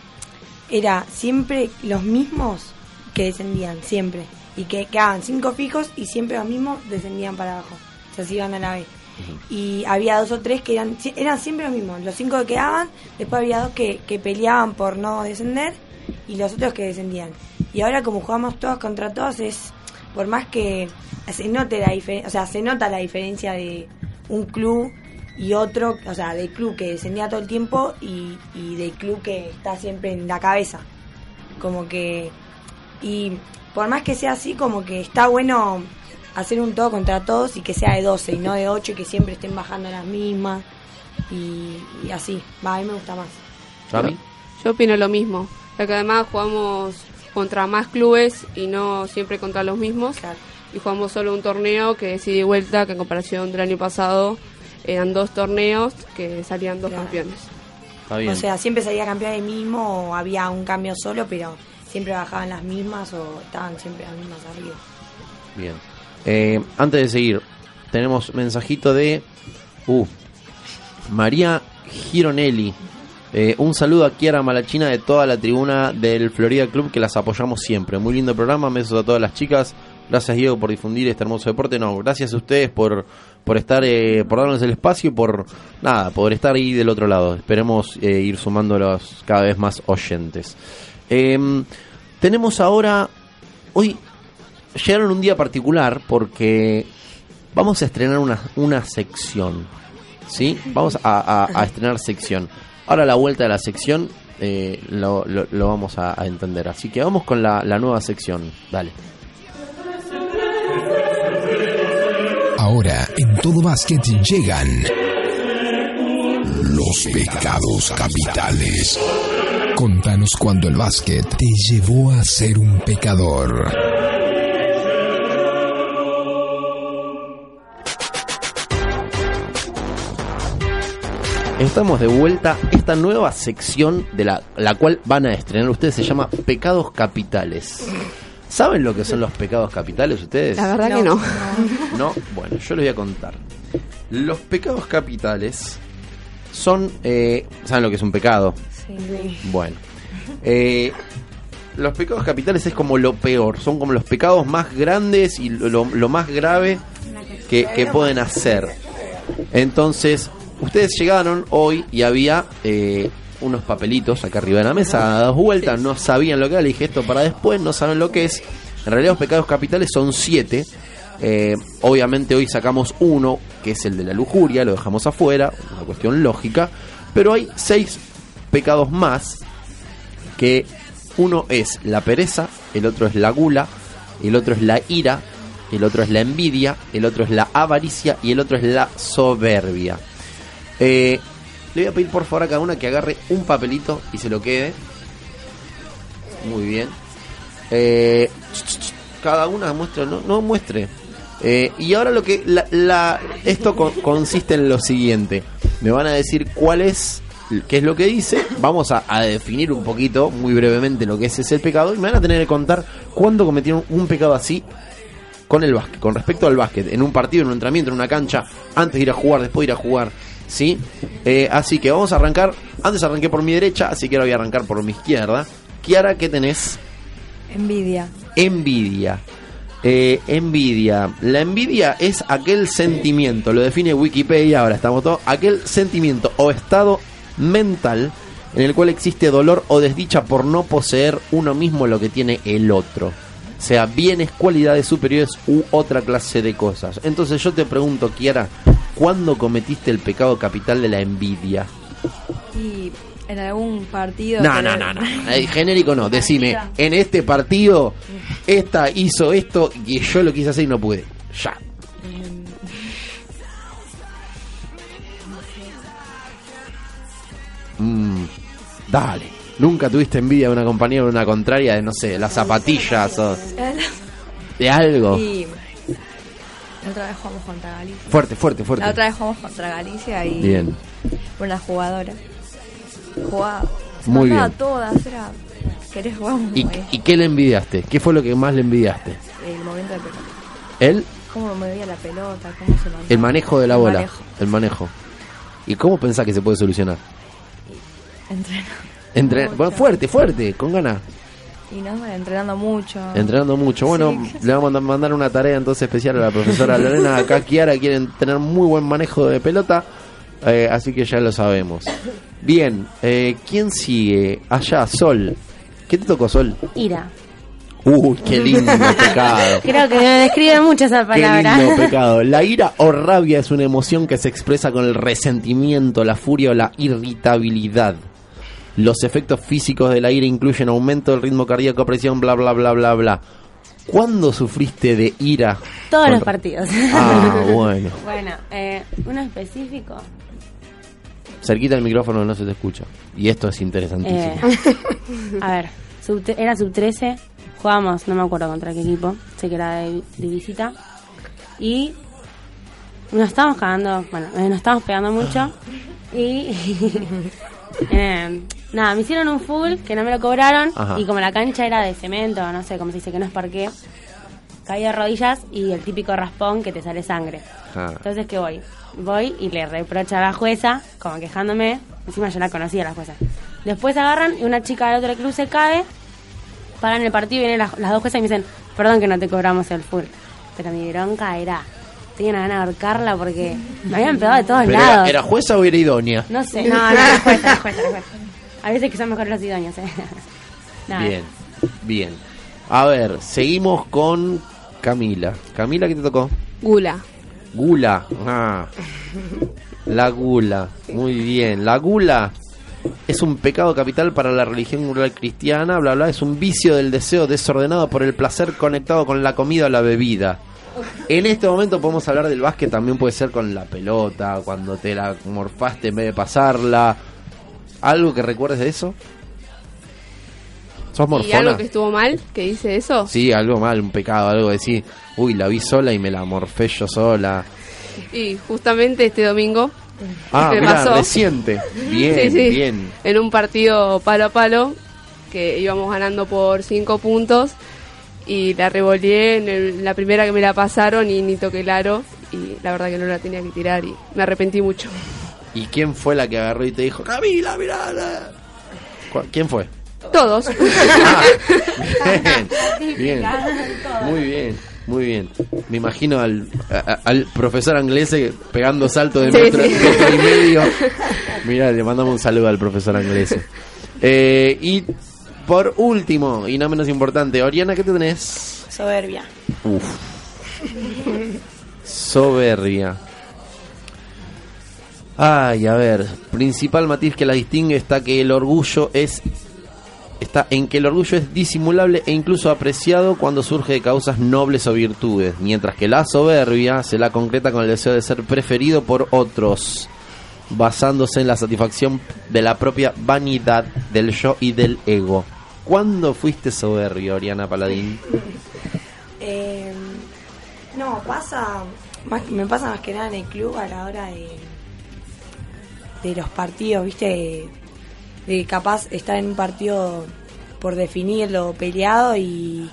era siempre los mismos que descendían, siempre. Y que quedaban cinco fijos y siempre los mismos descendían para abajo. O sea, se iban a la vez. Y había dos o tres que eran, eran siempre los mismos. Los cinco que quedaban, después había dos que, que peleaban por no descender y los otros que descendían. Y ahora como jugamos todos contra todos es, por más que se note la diferencia, o sea, se nota la diferencia de un club y otro, o sea, del club que descendía todo el tiempo y, y del club que está siempre en la cabeza. Como que, y por más que sea así, como que está bueno hacer un todo contra todos y que sea de 12 y no de 8 y que siempre estén bajando las mismas y, y así. Va, a mí me gusta más. Yo opino lo mismo, ya que además jugamos contra más clubes y no siempre contra los mismos. Y jugamos solo un torneo que es ida y vuelta, que en comparación del año pasado eran dos torneos que salían dos campeones. Está bien. O sea, siempre salía campeón el mismo o había un cambio solo, pero siempre bajaban las mismas o estaban siempre las mismas arriba. Bien. Eh, antes de seguir, tenemos mensajito de uh, María Gironelli. Eh, un saludo a Kiara Malachina de toda la tribuna del Florida Club que las apoyamos siempre. Muy lindo programa, besos a todas las chicas. Gracias Diego por difundir este hermoso deporte. No, gracias a ustedes por, por estar, eh, por darnos el espacio por nada, por estar ahí del otro lado. Esperemos ir sumando los cada vez más oyentes. Em, tenemos ahora, hoy llegaron un día particular porque vamos a estrenar una, una sección. ¿Sí? Vamos a, estrenar sección. Ahora la vuelta de la sección eh, lo, lo- vamos a, a entender. Así que vamos con la, la nueva sección. Dale. Ahora en todo básquet llegan los pecados capitales. Contanos cuando el básquet te llevó a ser un pecador. Estamos de vuelta. Esta nueva sección de la, la cual van a estrenar ustedes se llama Pecados Capitales. ¿Saben lo que son los pecados capitales ustedes? La verdad que no. No, bueno, yo les voy a contar. Los pecados capitales son... eh, ¿Saben lo que es un pecado? Bueno. Eh, los pecados capitales es como lo peor, son como los pecados más grandes y lo, lo más grave que, que pueden hacer. Entonces, ustedes llegaron hoy y había eh, unos papelitos acá arriba de la mesa, dados vueltas, no sabían lo que era, le dije esto para después, no saben lo que es. En realidad los pecados capitales son siete. Eh, obviamente hoy sacamos uno, que es el de la lujuria, lo dejamos afuera, una cuestión lógica. Pero hay seis pecados más, que uno es la pereza, el otro es la gula, el otro es la ira, el otro es la envidia, el otro es la avaricia y el otro es la soberbia. Eh, le voy a pedir por favor a cada una que agarre un papelito y se lo quede. Muy bien. Eh, cada una muestre, no, no muestre. Eh, y ahora lo que la, esto co- consiste en lo siguiente. Me van a decir cuál es, qué es lo que dice. Vamos a, a definir un poquito, muy brevemente, lo que es ese pecado. Y me van a tener que contar cuándo cometieron un pecado así con el básquet, con respecto al básquet, en un partido, en un entrenamiento, en una cancha, antes de ir a jugar, después de ir a jugar, ¿sí? Eh, así que vamos a arrancar, antes arranqué por mi derecha, así que ahora voy a arrancar por mi izquierda. Kiara, ¿qué tenés? Envidia. Envidia. Eh, envidia. La envidia es aquel sentimiento, lo define Wikipedia, ahora estamos todos, aquel sentimiento o estado mental en el cual existe dolor o desdicha por no poseer uno mismo lo que tiene el otro. Sea bienes, cualidades superiores u otra clase de cosas. Entonces yo te pregunto, Kiara, ¿cuándo cometiste el pecado capital de la envidia? Y en algún partido. No, no, no, no. Genérico no. Decime, en este partido, esta hizo esto y yo lo quise hacer y no pude. Ya. Mm, dale. Nunca tuviste envidia de una compañía o de una contraria de, no sé, las zapatillas o de algo. Y la otra vez jugamos contra Galicia. Fuerte, fuerte, fuerte. La otra vez jugamos contra Galicia y Bien. una jugadora jugaba. Muy bien. todas, era. ¿Querés jugar? ¿Y, ¿Y qué le envidiaste? ¿Qué fue lo que más le envidiaste? El momento de pelota. ¿Él? Cómo movía la pelota, cómo se mandaba. El manejo de la El bola. manejo. El manejo. ¿Y cómo pensás que se puede solucionar? Entrena. Entre... Mucho. Bueno, fuerte, fuerte, con ganas. Y no, entrenando mucho. Entrenando mucho. Bueno, le vamos a mandar una tarea entonces especial a la profesora Lorena. Acá Kiara quieren tener muy buen manejo de pelota. eh, así que ya lo sabemos. Bien, eh, ¿quién sigue? Allá, Sol. ¿Qué te tocó, Sol? Ira. Uy, qué lindo pecado. Creo que me describe mucho esa Qué palabra. lindo pecado. La ira o rabia es una emoción que se expresa con el resentimiento, la furia o la irritabilidad. Los efectos físicos de la ira incluyen aumento del ritmo cardíaco, presión, bla, bla, bla, bla, bla. ¿Cuándo sufriste de ira? Todos Con- los partidos. Ah, bueno. bueno, eh, uno específico. Cerquita del micrófono no se te escucha. Y esto es interesantísimo. Eh, a ver, sub- era sub 13. Jugábamos, no me acuerdo contra qué equipo. Sé que era de, de visita. Y nos estábamos cagando. Bueno, eh, nos estábamos pegando mucho. Y. eh, nada, me hicieron un full que no me lo cobraron. Ajá. Y como la cancha era de cemento, no sé cómo se dice, que no es parqué. Caí de rodillas y el típico raspón que te sale sangre. Ah. Entonces, ¿qué voy? Voy y le reprocho a la jueza, como quejándome. Encima yo la conocía la jueza. Después agarran y una chica del otro club se cae. Paran el partido y vienen las, las dos juezas y me dicen: Perdón que no te cobramos el full. Pero mi bronca era. Tenía una gana de ahorcarla porque me habían pegado de todos ¿Pero lados. era, era jueza o era idónea? No sé, no, no, era jueza, era jueza, era jueza. A veces que son mejores los idóneos, eh. Nada. Bien, bien. A ver, seguimos con Camila. Camila, ¿qué te tocó? Gula. Gula. Ah, la gula. Muy bien. La gula es un pecado capital para la religión rural cristiana. Bla, bla. Es un vicio del deseo desordenado por el placer conectado con la comida o la bebida. En este momento podemos hablar del básquet, también puede ser con la pelota, cuando te la morfaste en vez de pasarla. ¿Algo que recuerdes de eso? ¿Sos ¿Y morfona? algo que estuvo mal? que dice eso? Sí, algo mal, un pecado, algo de decir, uy, la vi sola y me la morfé yo sola. Y justamente este domingo Ah, me mira, pasó. reciente. Bien, Sí, sí. bien. en un partido palo a palo que íbamos ganando por cinco puntos y la revoleé en el- la primera que me la pasaron y ni toqué el aro y la verdad que no la tenía que tirar y me arrepentí mucho. ¿Y quién fue la que agarró y te dijo, Camila, mirá? la-"? ¿Cu- ¿Quién fue? Todos. Bien, bien. Muy bien, muy bien. Me imagino al, a- al profesor inglés pegando salto de Sí, metro, sí. metro y medio. Mira, le mandamos un saludo al profesor inglés. Eh, y por último, y no menos importante, Oriana, ¿qué te tenés? Soberbia. Uf, soberbia. Ay, a ver, principal matiz que la distingue está que el orgullo es está en que el orgullo es disimulable e incluso apreciado cuando surge de causas nobles o virtudes, mientras que la soberbia se la concreta con el deseo de ser preferido por otros, basándose en la satisfacción de la propia vanidad del yo y del ego. ¿Cuándo fuiste soberbio, Oriana Paladín? Eh, no, pasa, más- me pasa más que nada en el club a la hora de, de los partidos, ¿viste? De, capaz estar en un partido por definirlo peleado y,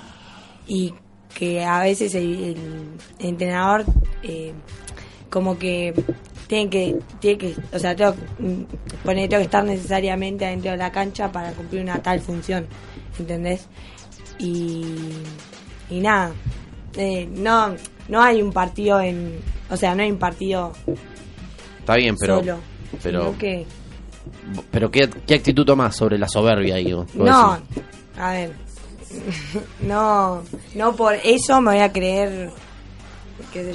y que a veces el, el entrenador eh, como que tiene que, tiene que, o sea, tengo, mm, poner, tengo que estar necesariamente adentro de la cancha para cumplir una tal función, ¿entendés? Y, y nada, eh, no, no hay un partido en, o sea, no hay un partido Está bien, pero solo, pero que, pero ¿qué, qué actitud tomás sobre la soberbia, digo? No, decís. a ver, no, no por eso me voy a creer,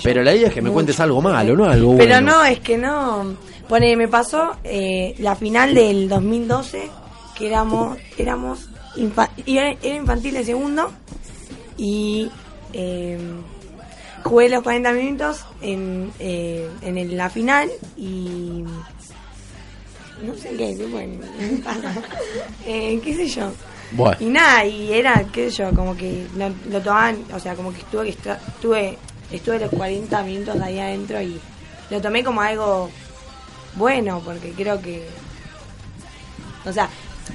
Pero la idea es que me mucho. cuentes algo malo, no algo Pero bueno. no, es que no. Pone, me pasó eh, la final del 2012, que éramos, éramos infa- era, era infantil de segundo y eh, jugué los 40 minutos en, eh, en el- la final y, no sé qué, casa. Eh, qué sé yo. Bueno. Y nada, y era, qué sé yo, como que no- lo tomaban, o sea, como que estuve, que estuve, estuve los 40 minutos ahí adentro y lo tomé como algo bueno, porque creo que, o sea,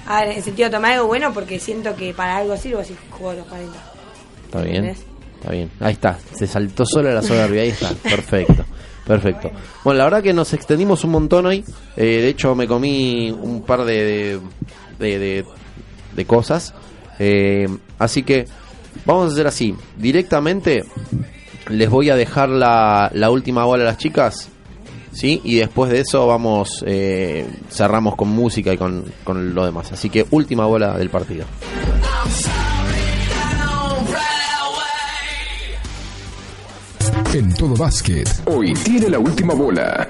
a ver, en el sentido tomé algo bueno porque siento que para algo sirvo si juego los 40. Está bien. ¿Entendés? Está bien. Ahí está. Se saltó sola la soberbia. Ahí está. Perfecto. Perfecto. Bueno, la verdad que nos extendimos un montón hoy. Eh, de hecho, me comí un par de, de, de- de cosas. Eh, así que vamos a hacer así. Directamente les voy a dejar la, la última bola a las chicas. ¿Sí? Y después de eso vamos, eh, cerramos con música y con, con lo demás. Así que última bola del partido. En todo básquet. Hoy tiene la última bola.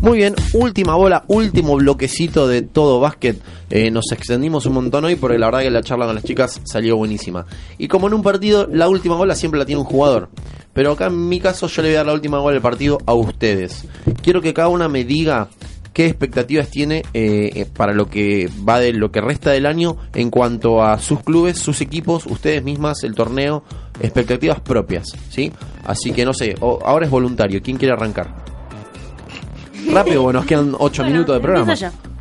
Muy bien, última bola, último bloquecito de todo básquet. Eh, nos extendimos un montón hoy porque la verdad que la charla con las chicas salió buenísima. Y como en un partido, la última bola siempre la tiene un jugador. Pero acá en mi caso yo le voy a dar la última bola del partido a ustedes. Quiero que cada una me diga qué expectativas tiene eh, eh, para lo que va de lo que resta del año en cuanto a sus clubes, sus equipos, ustedes mismas, el torneo, expectativas propias, ¿sí? Así que no sé, o- ahora es voluntario, ¿quién quiere arrancar? Rápido, bueno, nos quedan 8 minutos de programa.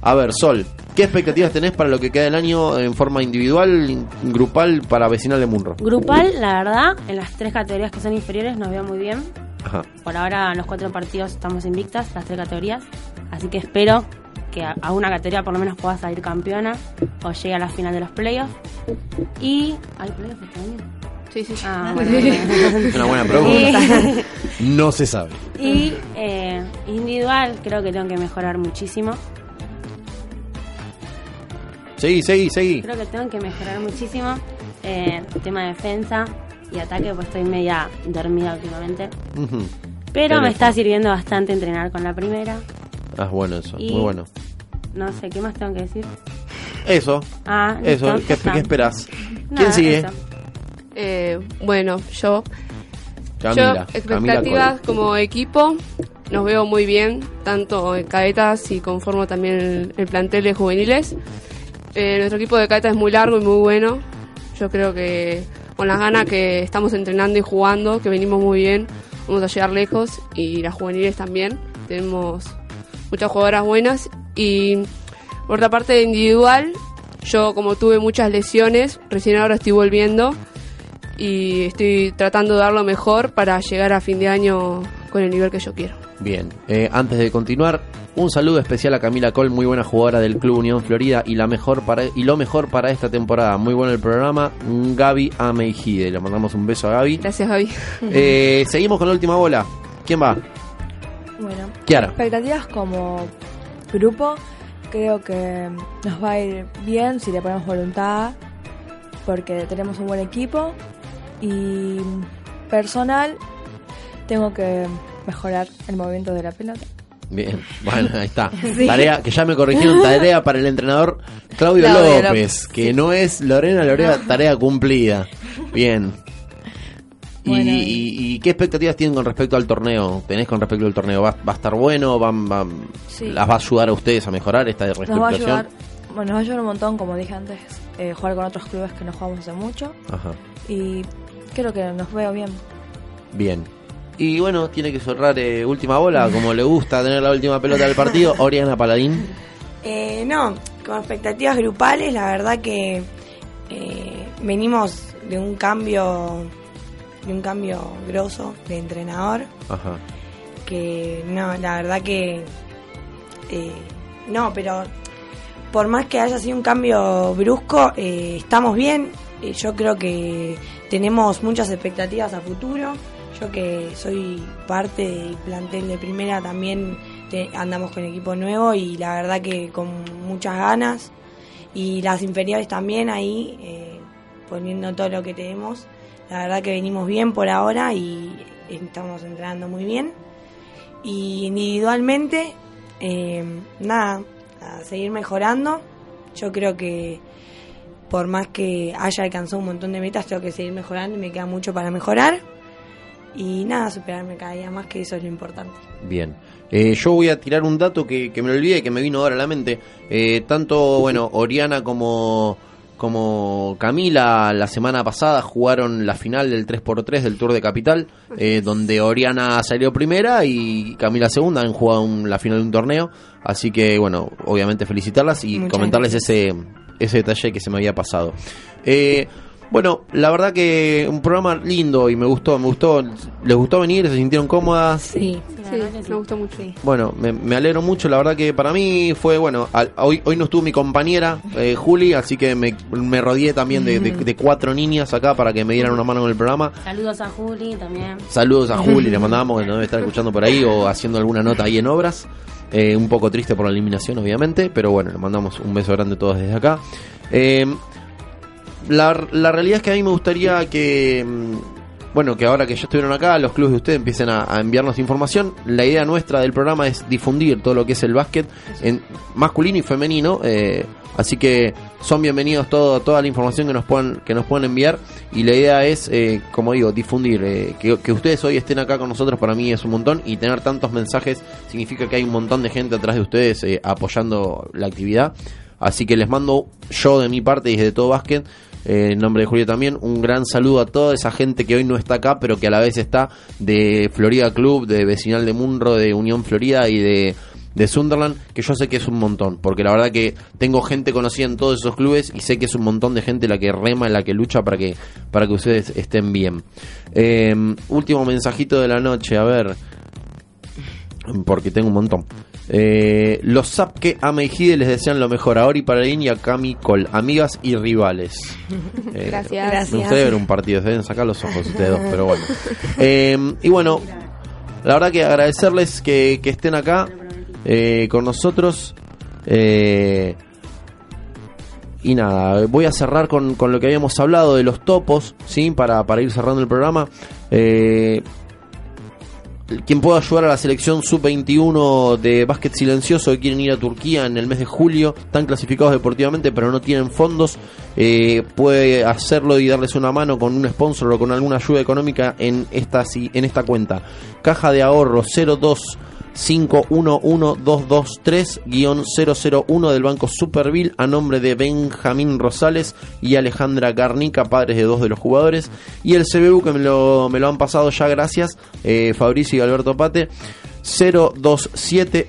A ver, Sol, ¿qué expectativas tenés para lo que queda del año en forma individual, in- grupal, para Vecinal de Munro? Grupal, la verdad, en las tres categorías que son inferiores nos veo muy bien. Ajá. Por ahora en los cuatro partidos estamos invictas, las tres categorías. Así que espero que a, una categoría por lo menos pueda salir campeona o llegue a la final de los playoffs. Y... ¿Hay playoffs este año? Sí, sí. Ah, bueno, una buena pregunta. No se sabe. Y, y, eh, individual creo que tengo que mejorar muchísimo. Seguí, seguí, seguí. Creo que tengo que mejorar muchísimo. Eh, tema de defensa y ataque, pues estoy media dormida últimamente. Pero me está sirviendo bastante entrenar con la primera. Ah, bueno eso, Y- muy bueno. No sé, ¿qué más tengo que decir? Eso, Ah, eso, ¿qué, esperás? Nada, ¿Quién sigue? Eh, bueno, yo, Camila. yo expectativas Camila como equipo, nos veo muy bien, tanto en cadetas y conformo también el, el plantel de juveniles. Eh, nuestro equipo de cadetas es muy largo y muy bueno. Yo creo que con las ganas que estamos entrenando y jugando, que venimos muy bien, vamos a llegar lejos y las juveniles también. Tenemos muchas jugadoras buenas y por otra parte individual, yo como tuve muchas lesiones, recién ahora estoy volviendo y estoy tratando de dar lo mejor para llegar a fin de año con el nivel que yo quiero. Bien, eh, antes de continuar, un saludo especial a Camila Col, muy buena jugadora del Club Unión Florida y la mejor para y lo mejor para esta temporada. Muy bueno el programa. Gaby Ameijide, le mandamos un beso a Gaby. Gracias, Gaby. Eh, seguimos con la última bola. ¿Quién va? Bueno, Kiara. expectativas como grupo, creo que nos va a ir bien si le ponemos voluntad, porque tenemos un buen equipo. Y personal, tengo que mejorar el movimiento de la pelota. Bien, bueno, ahí está. Sí. Tarea, que ya me corrigieron, tarea para el entrenador Claudio, Claudio López, López. que no es Lorena Lorea, tarea cumplida. Bien. Y, Bueno. y- y qué expectativas tienen con respecto al torneo? ¿Tenés con respecto al torneo? ¿Va, va a estar bueno? ¿Van, van- Sí. ¿Las va a ayudar a ustedes a mejorar esta Nos va a reestructuración? ayudar, bueno, nos va a ayudar un montón, como dije antes, eh, jugar con otros clubes que no jugamos hace mucho. Ajá, Y creo que nos veo bien. bien. Y bueno, tiene que cerrar eh, última bola, como le gusta tener la última pelota del partido, Oriana Paladín. Eh, no, con expectativas grupales, la verdad que eh, venimos de un cambio, de un cambio grosso de entrenador, Ajá. que no, la verdad que eh, no, pero por más que haya sido un cambio brusco, eh, estamos bien. Yo creo que tenemos muchas expectativas a futuro. Yo que soy parte del plantel de primera también andamos con equipo nuevo y la verdad que con muchas ganas. Y las inferiores también ahí, eh, poniendo todo lo que tenemos. La verdad que venimos bien por ahora y estamos entrenando muy bien. Y individualmente, eh, nada, a seguir mejorando. Yo creo que por más que haya alcanzado un montón de metas, tengo que seguir mejorando y me queda mucho para mejorar. Y nada, superarme cada día más, que eso es lo importante. Bien. Eh, yo voy a tirar un dato que, que me lo olvidé, que me vino ahora a la mente. Eh, tanto, bueno, Oriana como, como Camila la semana pasada jugaron la final del 3x3 del Tour de Capital, eh, donde Oriana salió primera y Camila segunda. Han jugado un- la final de un torneo. Así que, bueno, obviamente felicitarlas y Muchas comentarles ese, ese detalle que se me había pasado. Eh, bueno, la verdad que un programa lindo y me gustó, me gustó. ¿Les gustó venir? ¿Se sintieron cómodas? Sí, sí, me gustó mucho. Bueno, me, me alegro mucho, la verdad que para mí fue, bueno, al- hoy, hoy no estuvo mi compañera eh, Juli, así que me, me rodeé también de, de- de cuatro niñas acá para que me dieran una mano con el programa. Saludos a Juli también. Saludos a Juli, le mandamos, que nos debe estar escuchando por ahí o haciendo alguna nota ahí en obras. Eh, un poco triste por la eliminación, obviamente, pero bueno, le mandamos un beso grande todos desde acá. Eh, la, la realidad es que a mí me gustaría que, mm, bueno, que ahora que ya estuvieron acá, los clubes de ustedes empiecen a, a enviarnos información. La idea nuestra del programa es difundir todo lo que es el básquet en masculino y femenino. eh, así que son bienvenidos todo, toda la información que nos puedan, que nos puedan enviar. Y la idea es, eh, como digo, difundir. eh, que, que ustedes hoy estén acá con nosotros para mí es un montón. Y tener tantos mensajes significa que hay un montón de gente atrás de ustedes eh, apoyando la actividad. Así que les mando yo de mi parte y desde todo básquet, eh, en nombre de Julio también, un gran saludo a toda esa gente que hoy no está acá, pero que a la vez está de Florida Club, de Vecinal de Munro, de Unión Florida y de, de Sunderland, que yo sé que es un montón, porque la verdad que tengo gente conocida en todos esos clubes y sé que es un montón de gente la que rema, la que lucha para que, para que ustedes estén bien. Eh, último mensajito de la noche, a ver, porque tengo un montón. Eh, los Zapke a Meijide les desean lo mejor a Ori Paraín y a Cami Col, amigas y rivales. Eh, Gracias. Me Gracias. gustaría ver un partido, se deben sacar los ojos ustedes dos, pero bueno. Eh, y bueno, la verdad que agradecerles que, que estén acá eh, con nosotros. Y nada, voy a cerrar con, con lo que habíamos hablado de los topos, ¿sí? Para, para ir cerrando el programa. Eh, quien pueda ayudar a la selección sub-21 de básquet silencioso que quieren ir a Turquía en el mes de julio, están clasificados deportivamente pero no tienen fondos, eh, puede hacerlo y darles una mano con un sponsor o con alguna ayuda económica en esta, en esta cuenta. Caja de ahorro 02 511223-001 del Banco Superville a nombre de Benjamín Rosales y Alejandra Garnica, padres de dos de los jugadores. Y el CBU que me lo, me lo han pasado ya, gracias, eh, Fabricio y Alberto Pate. 027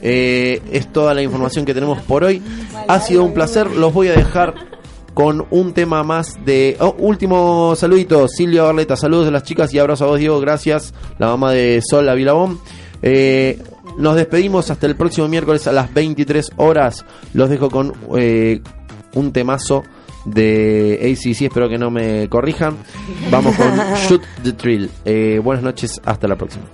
001 120 200 251 122 313. Eh, es toda la información que tenemos por hoy. Ha sido un placer. Los voy a dejar con un tema más de. Oh, último saludito, Silvia Barleta. Saludos de las chicas y abrazo a vos, Diego. Gracias. La mamá de Sol Avilabón. Eh, nos despedimos hasta el próximo miércoles a las 23 horas. Los dejo con eh, un temazo de ACC. Espero que no me corrijan. Vamos con Shoot the Thrill. Eh, buenas noches. Hasta la próxima.